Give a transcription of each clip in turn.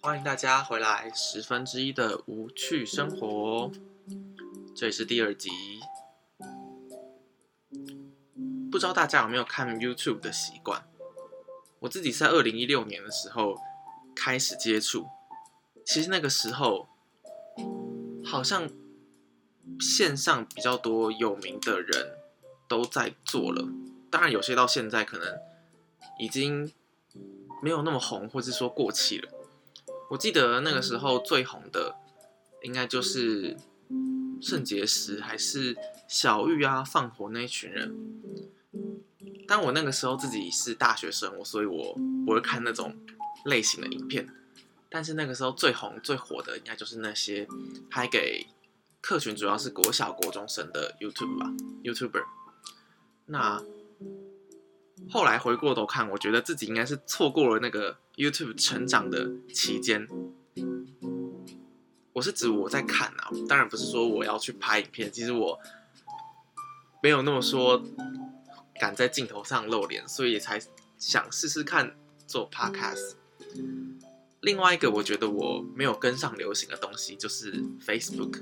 欢迎大家回来十分之一的无趣生活，这里是第二集。不知道大家有没有看 YouTube 的习惯？我自己在二零一六年的时候开始接触，其实那个时候好像线上比较多有名的人都在做了，当然有些到现在可能已经没有那么红，或是说过气了。我记得那个时候最红的，应该就是圣洁石还是小玉啊放火那一群人。但我那个时候自己是大学生，我所以我不会看那种类型的影片。但是那个时候最红最火的，应该就是那些拍给客群主要是国小国中生的 YouTube 吧，YouTuber。那后来回过头看，我觉得自己应该是错过了那个 YouTube 成长的期间。我是指我在看啊，当然不是说我要去拍影片。其实我没有那么说敢在镜头上露脸，所以才想试试看做 Podcast。另外一个我觉得我没有跟上流行的东西就是 Facebook。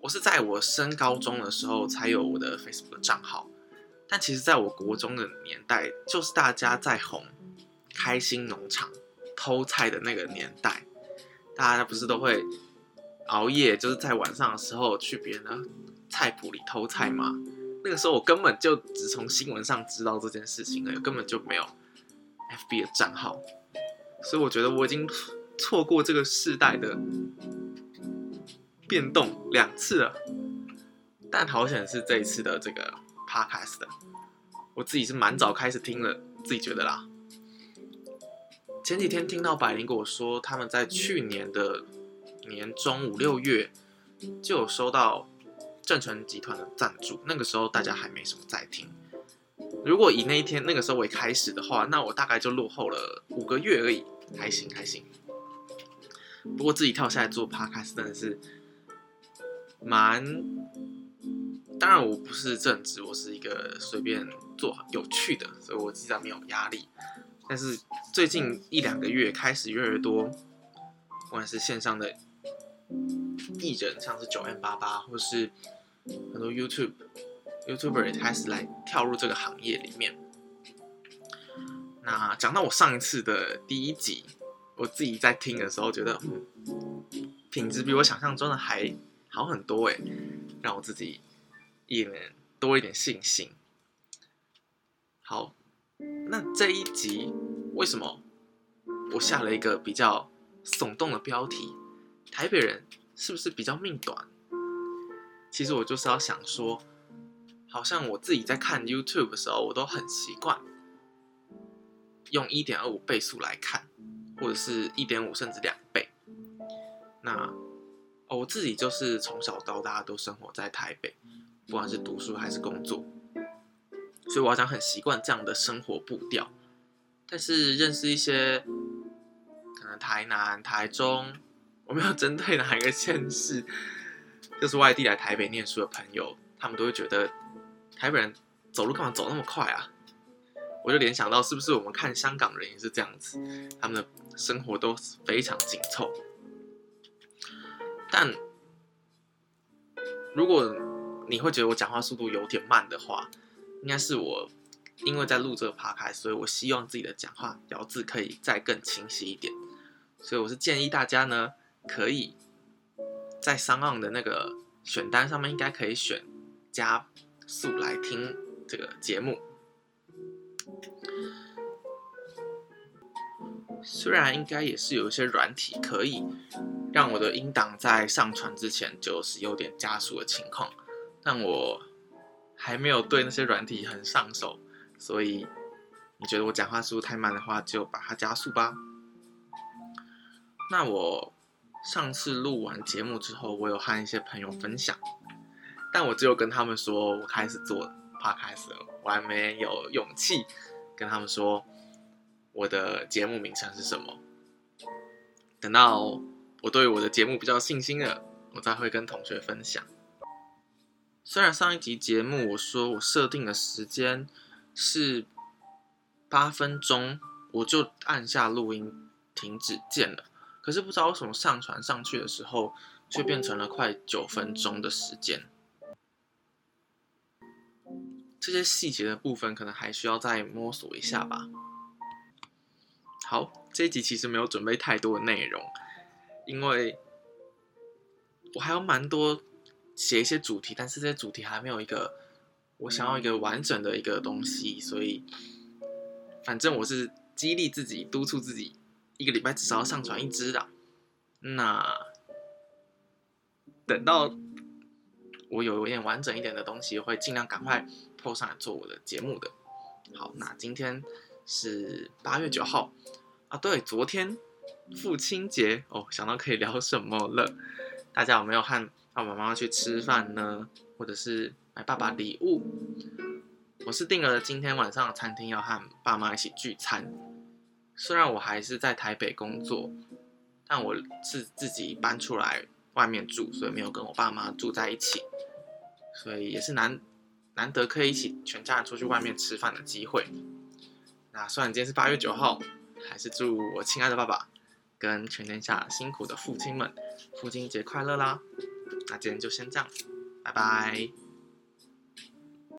我是在我升高中的时候才有我的 Facebook 账号。但其实，在我国中的年代，就是大家在红开心农场偷菜的那个年代，大家不是都会熬夜，就是在晚上的时候去别人的菜圃里偷菜吗？那个时候我根本就只从新闻上知道这件事情了，根本就没有 FB 的账号，所以我觉得我已经错过这个世代的变动两次了。但好险是这一次的这个。Podcast 的，我自己是蛮早开始听了，自己觉得啦。前几天听到百灵跟我说，他们在去年的年中五六月就有收到正成集团的赞助，那个时候大家还没什么在听。如果以那一天那个时候为开始的话，那我大概就落后了五个月而已，还行还行。不过自己跳下来做 Podcast 真的是蛮。当然我不是正职，我是一个随便做有趣的，所以我自然没有压力。但是最近一两个月开始越来越多，不管是线上的艺人，像是九 M 八八，或是很多 YouTube YouTuber 也开始来跳入这个行业里面。那讲到我上一次的第一集，我自己在听的时候觉得，嗯，品质比我想象中的还好很多哎，让我自己。一点多一点信心。好，那这一集为什么我下了一个比较耸动的标题？台北人是不是比较命短？其实我就是要想说，好像我自己在看 YouTube 的时候，我都很习惯用一点二五倍速来看，或者是一点五甚至两倍。那我自己就是从小到大都生活在台北。不管是读书还是工作，所以我好像很习惯这样的生活步调。但是认识一些可能台南、台中，我没有针对哪一个县市，就是外地来台北念书的朋友，他们都会觉得台北人走路干嘛走那么快啊？我就联想到是不是我们看香港人也是这样子，他们的生活都非常紧凑。但如果你会觉得我讲话速度有点慢的话，应该是我因为在录这个 p o 所以我希望自己的讲话咬字可以再更清晰一点。所以我是建议大家呢，可以在商岸的那个选单上面，应该可以选加速来听这个节目。虽然应该也是有一些软体可以让我的音档在上传之前就是有点加速的情况。但我还没有对那些软体很上手，所以你觉得我讲话速度太慢的话，就把它加速吧。那我上次录完节目之后，我有和一些朋友分享，但我只有跟他们说我开始做 podcast 了，我还没有勇气跟他们说我的节目名称是什么。等到我对我的节目比较信心了，我再会跟同学分享。虽然上一集节目我说我设定的时间是八分钟，我就按下录音停止键了。可是不知道为什么上传上去的时候，却变成了快九分钟的时间。这些细节的部分可能还需要再摸索一下吧。好，这一集其实没有准备太多的内容，因为我还有蛮多写一些主题，但是这些主题还没有一个我想要一个完整的一个东西，所以反正我是激励自己、督促自己，一个礼拜至少要上传一支的。那等到我有一点完整一点的东西，会尽量赶快。破上来做我的节目的，好，那今天是八月九号啊，对，昨天父亲节哦，想到可以聊什么了？大家有没有和爸爸妈妈去吃饭呢？或者是买爸爸礼物？我是订了今天晚上餐厅，要和爸妈一起聚餐。虽然我还是在台北工作，但我是自己搬出来外面住，所以没有跟我爸妈住在一起，所以也是难。难得可以一起全家人出去外面吃饭的机会。那虽然今天是八月九号，还是祝我亲爱的爸爸跟全天下辛苦的父亲们父亲节快乐啦！那今天就先这样，拜拜。